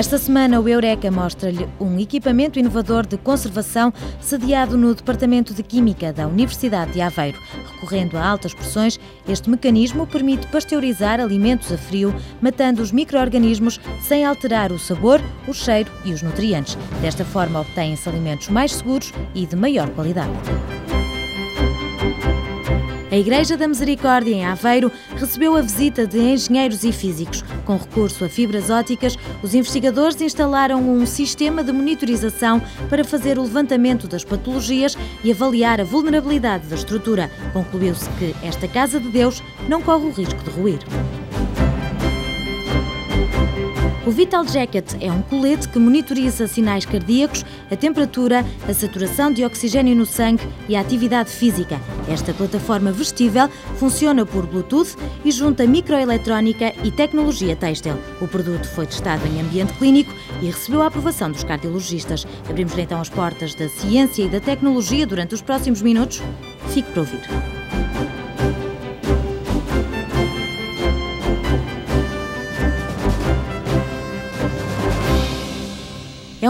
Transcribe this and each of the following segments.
Esta semana, o Eureka mostra-lhe um equipamento inovador de conservação sediado no Departamento de Química da Universidade de Aveiro. Recorrendo a altas pressões, este mecanismo permite pasteurizar alimentos a frio, matando os micro-organismos sem alterar o sabor, o cheiro e os nutrientes. Desta forma, obtêm-se alimentos mais seguros e de maior qualidade. A Igreja da Misericórdia, em Aveiro, recebeu a visita de engenheiros e físicos. Com recurso a fibras óticas, os investigadores instalaram um sistema de monitorização para fazer o levantamento das patologias e avaliar a vulnerabilidade da estrutura. Concluiu-se que esta Casa de Deus não corre o risco de ruir. O Vital Jacket é um colete que monitoriza sinais cardíacos, a temperatura, a saturação de oxigênio no sangue e a atividade física. Esta plataforma vestível funciona por Bluetooth e junta microeletrónica e tecnologia têxtil. O produto foi testado em ambiente clínico e recebeu a aprovação dos cardiologistas. Abrimos então as portas da ciência e da tecnologia durante os próximos minutos. Fique para ouvir.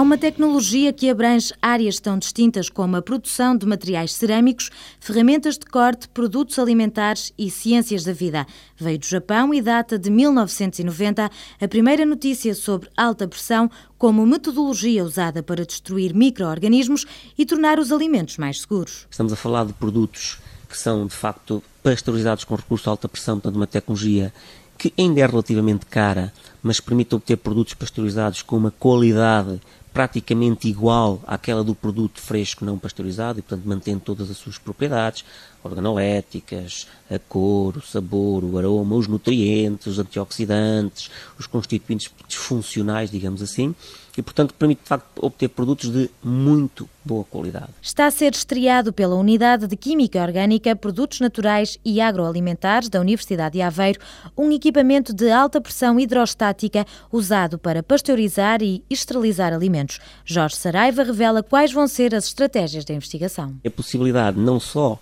É uma tecnologia que abrange áreas tão distintas como a produção de materiais cerâmicos, ferramentas de corte, produtos alimentares e ciências da vida. Veio do Japão e data de 1990 a primeira notícia sobre alta pressão como metodologia usada para destruir micro-organismos e tornar os alimentos mais seguros. Estamos a falar de produtos que são, de facto, pasteurizados com recurso a alta pressão, portanto, uma tecnologia que ainda é relativamente cara, mas permite obter produtos pasteurizados com uma qualidade praticamente igual àquela do produto fresco não pasteurizado e, portanto, mantendo todas as suas propriedades organoléticas, a cor, o sabor, o aroma, os nutrientes, os antioxidantes, os constituintes funcionais, digamos assim, e, portanto, permite de facto obter produtos de muito boa qualidade. Está a ser estreado pela Unidade de Química Orgânica, Produtos Naturais e Agroalimentares da Universidade de Aveiro um equipamento de alta pressão hidrostática usado para pasteurizar e esterilizar alimentos. Jorge Saraiva revela quais vão ser as estratégias da investigação. A possibilidade não só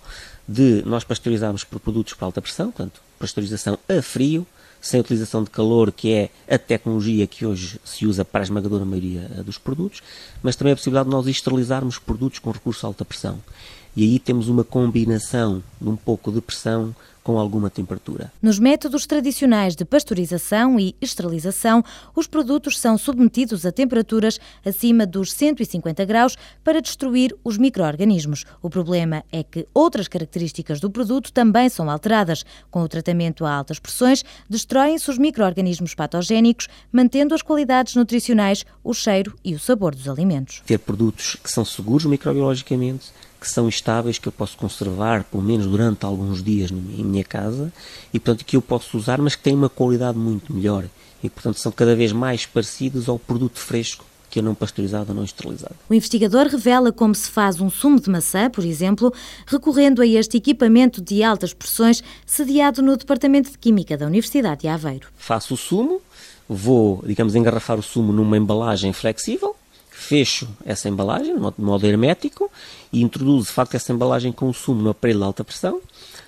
de nós pasteurizarmos por produtos para alta pressão, portanto, pasteurização a frio, sem utilização de calor, que é a tecnologia que hoje se usa para a esmagadora maioria eh, dos produtos, mas também a possibilidade de nós esterilizarmos produtos com recurso a alta pressão. E aí temos uma combinação de um pouco de pressão com alguma temperatura. Nos métodos tradicionais de pasteurização e esterilização, os produtos são submetidos a temperaturas acima dos 150 graus para destruir os micro-organismos. O problema é que outras características do produto também são alteradas. Com o tratamento a altas pressões, destroem-se os micro-organismos patogénicos, mantendo as qualidades nutricionais, o cheiro e o sabor dos alimentos. Ter produtos que são seguros microbiologicamente, que são estáveis, que eu posso conservar pelo menos durante alguns dias em minha casa e portanto que eu posso usar, mas que têm uma qualidade muito melhor e portanto são cada vez mais parecidos ao produto fresco que é não pasteurizado ou não esterilizado. O investigador revela como se faz um sumo de maçã, por exemplo, recorrendo a este equipamento de altas pressões sediado no Departamento de Química da Universidade de Aveiro. Faço o sumo, vou, digamos, engarrafar o sumo numa embalagem flexível, fecho essa embalagem de modo hermético e introduzo de facto essa embalagem com sumo no aparelho de alta pressão.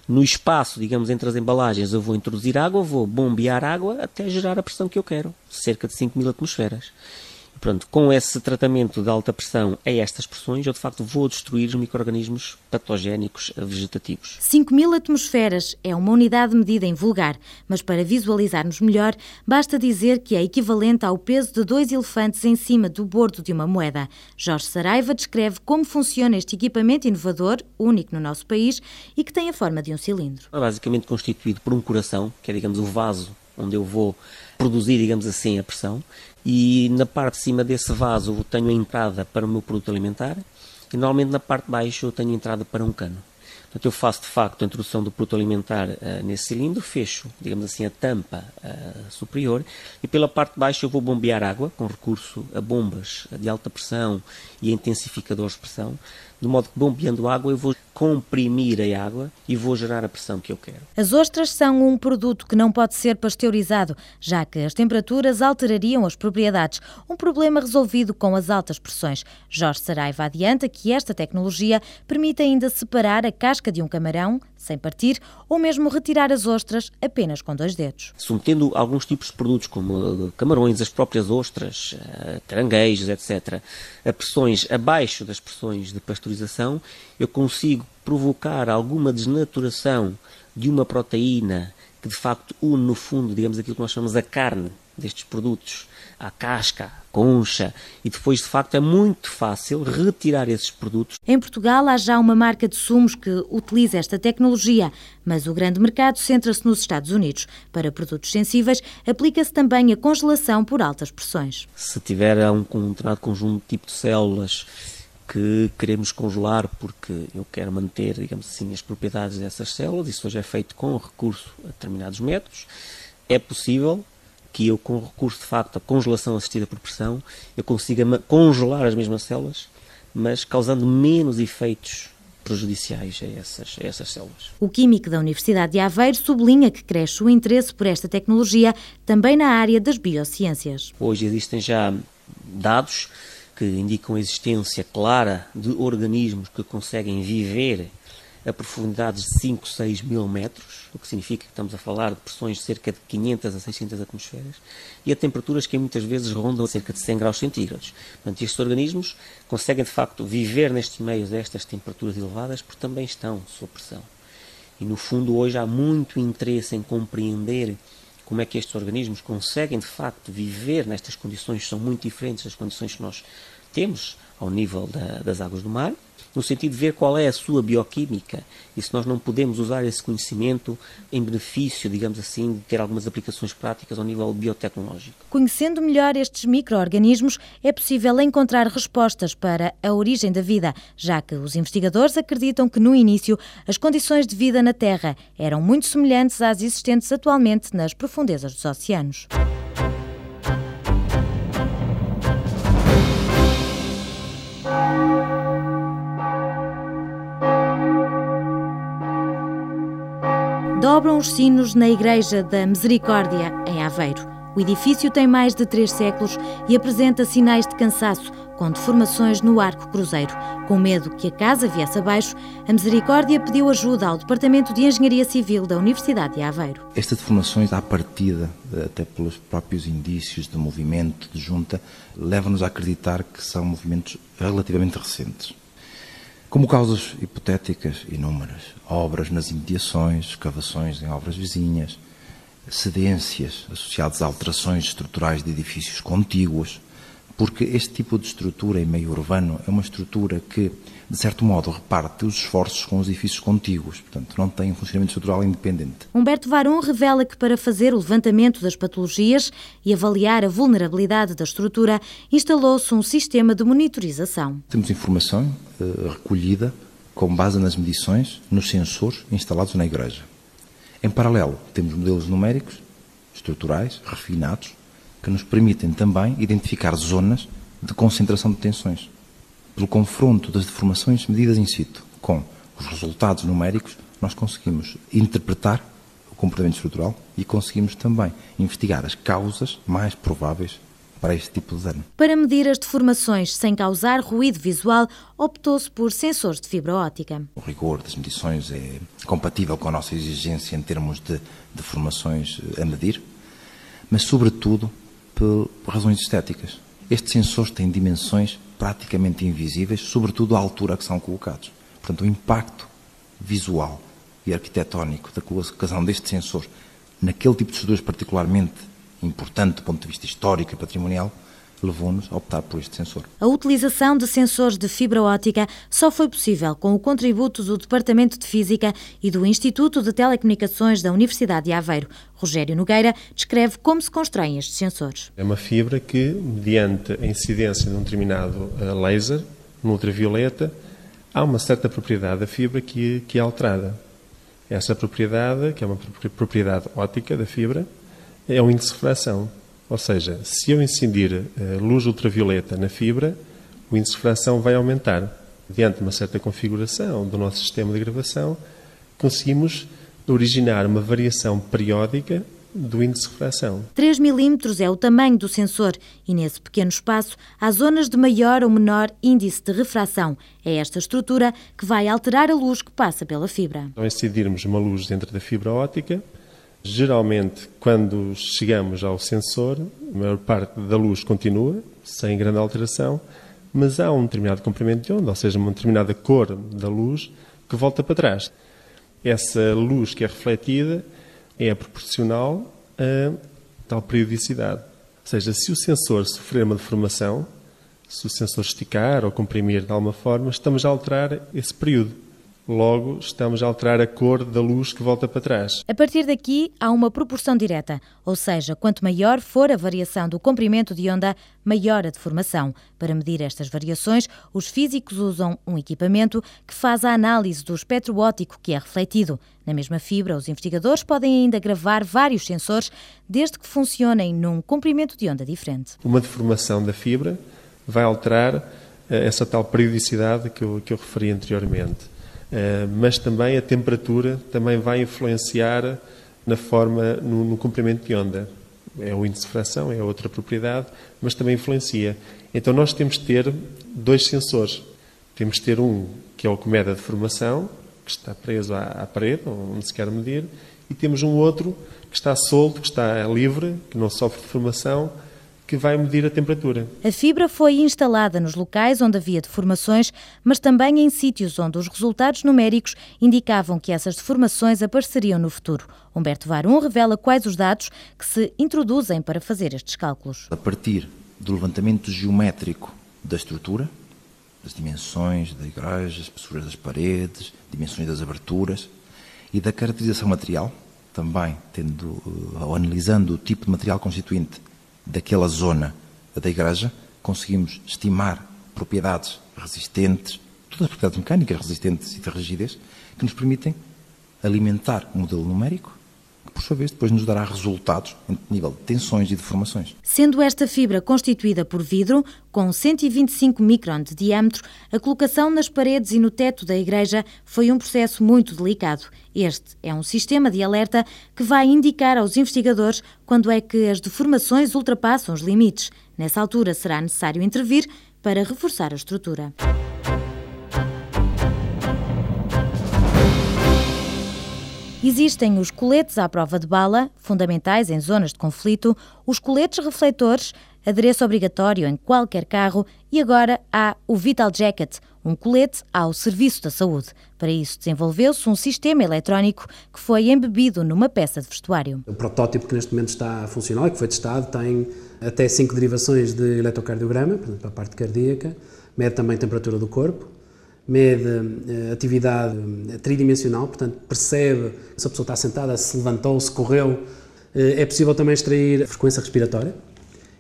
No espaço, digamos, entre as embalagens, eu vou introduzir água, vou bombear água até gerar a pressão que eu quero, cerca de 5 mil atmosferas. Pronto, com esse tratamento de alta pressão a estas pressões, eu de facto vou destruir os micro-organismos patogénicos vegetativos. 5 mil atmosferas é uma unidade medida em vulgar, mas para visualizarmos melhor, basta dizer que é equivalente ao peso de dois elefantes em cima do bordo de uma moeda. Jorge Saraiva descreve como funciona este equipamento inovador, único no nosso país, e que tem a forma de um cilindro. É basicamente constituído por um coração, que é, digamos, o vaso onde eu vou produzir, digamos assim, a pressão, e na parte de cima desse vaso eu tenho a entrada para o meu produto alimentar, e normalmente na parte de baixo eu tenho a entrada para um cano. Portanto, eu faço de facto a introdução do produto alimentar uh, nesse cilindro, fecho, digamos assim, a tampa uh, superior e pela parte de baixo eu vou bombear água com recurso a bombas de alta pressão e intensificadores de pressão, de modo que bombeando água eu vou comprimir a água e vou gerar a pressão que eu quero. As ostras são um produto que não pode ser pasteurizado, já que as temperaturas alterariam as propriedades, um problema resolvido com as altas pressões. Jorge Saraiva adianta que esta tecnologia permite ainda separar a casca de um camarão sem partir, ou mesmo retirar as ostras apenas com dois dedos. Submetendo alguns tipos de produtos, como eh, camarões, as próprias ostras, eh, caranguejos, etc., a pressões abaixo das pressões de pasteurização, eu consigo provocar alguma desnaturação de uma proteína que de facto une no fundo, digamos, aquilo que nós chamamos a carne destes produtos, a casca, a concha, e depois de facto é muito fácil retirar esses produtos. Em Portugal há já uma marca de sumos que utiliza esta tecnologia, mas o grande mercado centra-se nos Estados Unidos. Para produtos sensíveis, aplica-se também a congelação por altas pressões. Se tiver um, um determinado conjunto de tipo de células que queremos congelar porque eu quero manter, digamos assim, as propriedades dessas células. Isso hoje é feito com recurso a determinados métodos. É possível que eu, com recurso de facto a congelação assistida por pressão, eu consiga congelar as mesmas células, mas causando menos efeitos prejudiciais a essas, a essas células. O químico da Universidade de Aveiro sublinha que cresce o interesse por esta tecnologia também na área das biociências. Hoje existem já dados que indicam a existência clara de organismos que conseguem viver a profundidades de 5, 6 mil metros, o que significa que estamos a falar de pressões de cerca de 500 a 600 atmosferas, e a temperaturas que muitas vezes rondam cerca de 100 graus centígrados. Portanto, estes organismos conseguem de facto viver nestes meios a estas temperaturas elevadas porque também estão sob pressão. E no fundo, hoje há muito interesse em compreender como é que estes organismos conseguem de facto viver nestas condições que são muito diferentes das condições que nós temos ao nível da, das águas do mar no sentido de ver qual é a sua bioquímica e se nós não podemos usar esse conhecimento em benefício, digamos assim, de ter algumas aplicações práticas ao nível biotecnológico. Conhecendo melhor estes micro-organismos, é possível encontrar respostas para a origem da vida, já que os investigadores acreditam que no início as condições de vida na Terra eram muito semelhantes às existentes atualmente nas profundezas dos oceanos. Dobram os sinos na Igreja da Misericórdia, em Aveiro. O edifício tem mais de três séculos e apresenta sinais de cansaço, com deformações no arco cruzeiro. Com medo que a casa viesse abaixo, a Misericórdia pediu ajuda ao Departamento de Engenharia Civil da Universidade de Aveiro. Estas deformações, à partida, até pelos próprios indícios de movimento, de junta, levam-nos a acreditar que são movimentos relativamente recentes. Como causas hipotéticas inúmeras, obras nas imediações, escavações em obras vizinhas, cedências associadas a alterações estruturais de edifícios contíguos, porque este tipo de estrutura em meio urbano é uma estrutura que, de certo modo, reparte os esforços com os edifícios contíguos, portanto, não tem um funcionamento estrutural independente. Humberto Varum revela que, para fazer o levantamento das patologias e avaliar a vulnerabilidade da estrutura, instalou-se um sistema de monitorização. Temos informação uh, recolhida com base nas medições nos sensores instalados na igreja. Em paralelo, temos modelos numéricos, estruturais, refinados, que nos permitem também identificar zonas de concentração de tensões. Pelo confronto das deformações medidas in situ com os resultados numéricos, nós conseguimos interpretar o comportamento estrutural e conseguimos também investigar as causas mais prováveis para este tipo de dano. Para medir as deformações sem causar ruído visual, optou-se por sensores de fibra óptica. O rigor das medições é compatível com a nossa exigência em termos de deformações a medir, mas, sobretudo, por razões estéticas. Estes sensores têm dimensões praticamente invisíveis, sobretudo à altura a que são colocados. Portanto, o impacto visual e arquitetónico da colocação destes sensores naquele tipo de estruturas particularmente importante do ponto de vista histórico e patrimonial, levou-nos a optar por este sensor. A utilização de sensores de fibra óptica só foi possível com o contributo do Departamento de Física e do Instituto de Telecomunicações da Universidade de Aveiro. Rogério Nogueira descreve como se constroem estes sensores. É uma fibra que, mediante a incidência de um determinado eh, laser, no ultravioleta, há uma certa propriedade da fibra que, que é alterada. Essa propriedade, que é uma propriedade óptica da fibra, é um índice de refração. Ou seja, se eu incidir eh, luz ultravioleta na fibra, o índice de refração vai aumentar. Diante de uma certa configuração do nosso sistema de gravação, conseguimos originar uma variação periódica do índice de refração. 3 milímetros é o tamanho do sensor e nesse pequeno espaço há zonas de maior ou menor índice de refração. É esta estrutura que vai alterar a luz que passa pela fibra. Ao incidirmos uma luz dentro da fibra óptica, geralmente quando chegamos ao sensor, a maior parte da luz continua, sem grande alteração, mas há um determinado comprimento de onda, ou seja, uma determinada cor da luz que volta para trás. Essa luz que é refletida é proporcional a tal periodicidade. Ou seja, se o sensor sofrer uma deformação, se o sensor esticar ou comprimir de alguma forma, estamos a alterar esse período. Logo, estamos a alterar a cor da luz que volta para trás. A partir daqui, há uma proporção direta, ou seja, quanto maior for a variação do comprimento de onda, maior a deformação. Para medir estas variações, os físicos usam um equipamento que faz a análise do espectro óptico que é refletido. Na mesma fibra, os investigadores podem ainda gravar vários sensores, desde que funcionem num comprimento de onda diferente. Uma deformação da fibra vai alterar eh, essa tal periodicidade que eu, que eu referi anteriormente. Eh, mas também a temperatura também vai influenciar na forma, no, no comprimento de onda. É o índice de fração, é outra propriedade, mas também influencia. Então nós temos de ter dois sensores. Temos de ter um que é o que mede a deformação, que está preso à, à parede, onde se quer medir, e temos um outro que está solto, que está livre, que não sofre deformação, que vai medir a temperatura. A fibra foi instalada nos locais onde havia deformações, mas também em sítios onde os resultados numéricos indicavam que essas deformações apareceriam no futuro. Humberto Varum revela quais os dados que se introduzem para fazer estes cálculos. A partir do levantamento geométrico da estrutura, das dimensões da igreja, espessuras das paredes, dimensões das aberturas e da caracterização material, também tendo, eh, ou analisando o tipo de material constituinte daquela zona da igreja, conseguimos estimar propriedades resistentes, todas as propriedades mecânicas resistentes e de rigidez, que nos permitem alimentar o modelo numérico por sua vez, depois nos dará resultados em nível de tensões e deformações. Sendo esta fibra constituída por vidro, com 125 micron de diâmetro, a colocação nas paredes e no teto da igreja foi um processo muito delicado. Este é um sistema de alerta que vai indicar aos investigadores quando é que as deformações ultrapassam os limites. Nessa altura será necessário intervir para reforçar a estrutura. Existem os coletes à prova de bala, fundamentais em zonas de conflito, os coletes refletores, adereço obrigatório em qualquer carro, e agora há o Vital Jacket, um colete ao serviço da saúde. Para isso desenvolveu-se um sistema eletrónico que foi embebido numa peça de vestuário. O protótipo que neste momento está a funcionar e que foi testado tem até cinco derivações de eletrocardiograma, para a parte cardíaca, mede também a temperatura do corpo, mede uh, atividade eh, tridimensional, portanto percebe se a pessoa está sentada, se levantou, se correu. Uh, é possível também extrair a frequência respiratória.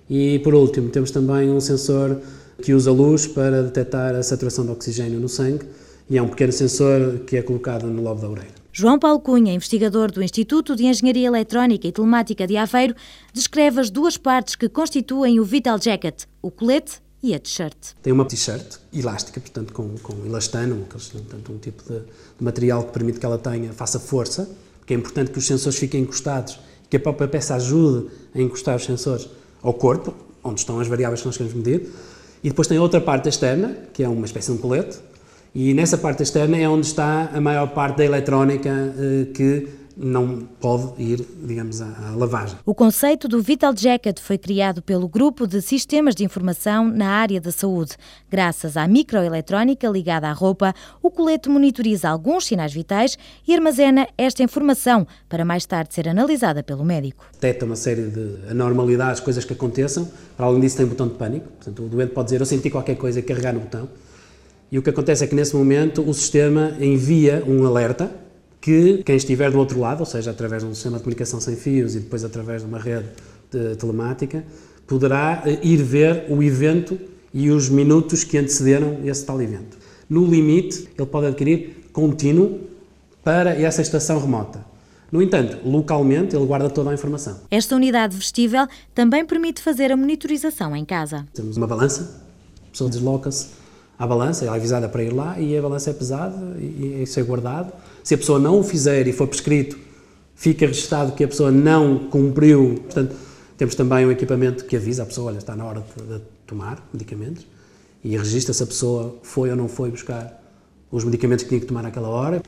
E por último, temos também um sensor que usa luz para detectar a saturação de oxigênio no sangue e é um pequeno sensor que é colocado no lobo da orelha. João Paulo Cunha, investigador do Instituto de Engenharia Eletrónica e Telemática de Aveiro, descreve as duas partes que constituem o Vital Jacket, o colete e a t-shirt? Tem uma t-shirt elástica, portanto com, com elastano, portanto, um tipo de, de, material que permite que ela tenha, faça força, porque é importante que os sensores fiquem encostados, que a própria peça ajude a encostar os sensores ao corpo, onde estão as variáveis que nós queremos medir. E depois tem outra parte externa, que é uma espécie de um colete, e nessa parte externa é onde está a maior parte da eletrónica eh, que não pode ir, digamos, à, lavagem. O conceito do Vital Jacket foi criado pelo Grupo de Sistemas de Informação na área da saúde. Graças à microeletrónica ligada à roupa, o colete monitoriza alguns sinais vitais e armazena esta informação para mais tarde ser analisada pelo médico. Detecta uma série de anormalidades, coisas que aconteçam. Para além disso, tem um botão de pânico. Portanto, o doente pode dizer: Eu senti qualquer coisa e carregar no botão. E o que acontece é que nesse momento o sistema envia um alerta que quem estiver do outro lado, ou seja, através de um sistema de comunicação sem fios e depois através de uma rede de telemática, poderá eh, ir ver o evento e os minutos que antecederam esse tal evento. No limite, ele pode adquirir contínuo para essa estação remota. No entanto, localmente, ele guarda toda a informação. Esta unidade vestível também permite fazer a monitorização em casa. Temos uma balança, a pessoa desloca-se à balança, é avisada para ir lá e a balança é pesada e isso é guardado. Se a pessoa não o fizer e for prescrito fica registado que a pessoa não cumpriu. Portanto, temos também um equipamento que avisa a pessoa, olha, está na hora de, de tomar medicamentos e registra se a pessoa foi ou não foi buscar os medicamentos que tinha que tomar naquela hora.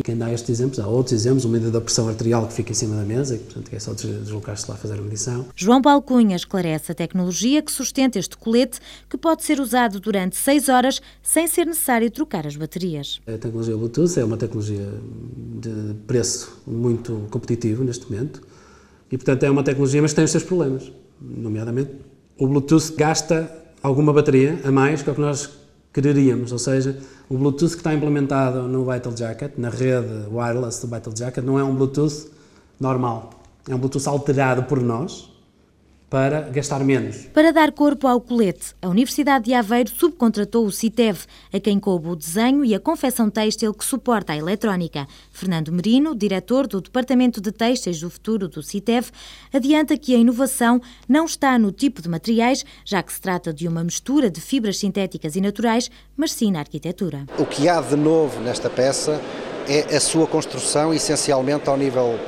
E quem dá estes exemplos, há outros exemplos, o medidor da pressão arterial que fica em cima da mesa, que, portanto, é só deslocar-se lá fazer a medição. João Paulo Cunha esclarece a tecnologia que sustenta este colete, que pode ser usado durante 6 horas sem ser necessário trocar as baterias. A tecnologia Bluetooth é uma tecnologia de preço muito competitivo neste momento e, portanto, é uma tecnologia, mas tem os seus problemas. Nomeadamente, o Bluetooth gasta alguma bateria a mais que o que nós quereríamos, ou seja, o Bluetooth que está implementado no Vital Jacket, na rede wireless do Vital Jacket, não é um Bluetooth normal, é um Bluetooth alterado por nós, para gastar menos. Para dar corpo ao colete, a Universidade de Aveiro subcontratou o CITEV, a quem coube o desenho e a confecção têxtil que suporta a eletrónica. Fernando Merino, diretor do Departamento de Têxteis do Futuro do CITEV, adianta que a inovação não está no tipo de materiais, já que se trata de uma mistura de fibras sintéticas e naturais, mas sim na arquitetura. O que há de novo nesta peça é a sua construção, essencialmente ao nível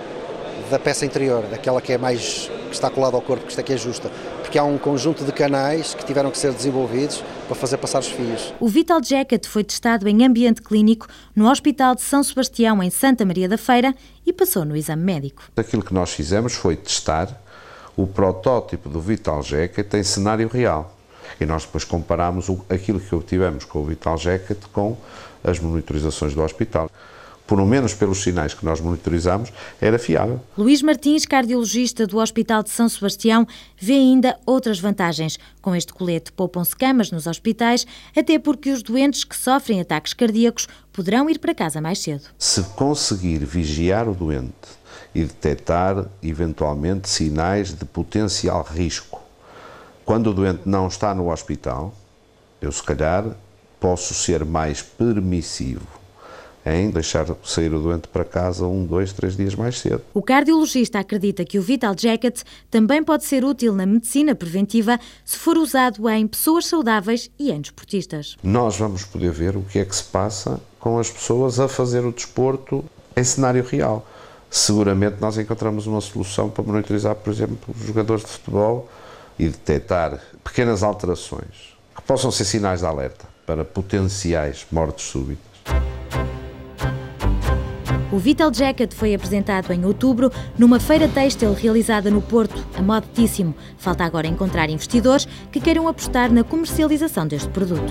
da peça interior, daquela que é mais que está colada ao corpo, que isto aqui é justa, porque há um conjunto de canais que tiveram que ser desenvolvidos para fazer passar os fios. O Vital Jacket foi testado em ambiente clínico no Hospital de São Sebastião, em Santa Maria da Feira, e passou no exame médico. Aquilo que nós fizemos foi testar o protótipo do Vital Jacket em cenário real. E nós depois comparámos aquilo que obtivemos com o Vital Jacket com as monitorizações do hospital pelo menos pelos sinais que nós monitorizamos, era fiável. Luís Martins, cardiologista do Hospital de São Sebastião, vê ainda outras vantagens. Com este colete poupam-se camas nos hospitais, até porque os doentes que sofrem ataques cardíacos poderão ir para casa mais cedo. Se conseguir vigiar o doente e detectar eventualmente sinais de potencial risco, quando o doente não está no hospital, eu se calhar posso ser mais permissivo em deixar sair o doente para casa um, dois, três dias mais cedo. O cardiologista acredita que o Vital Jacket também pode ser útil na medicina preventiva se for usado em pessoas saudáveis e em desportistas. Nós vamos poder ver o que é que se passa com as pessoas a fazer o desporto em cenário real. Seguramente nós encontramos uma solução para monitorizar, por exemplo, os jogadores de futebol e detectar pequenas alterações que possam ser sinais de alerta para potenciais mortes súbitas. O Vital Jacket foi apresentado em outubro numa feira têxtil realizada no Porto, a Modetíssimo. Falta agora encontrar investidores que queiram apostar na comercialização deste produto.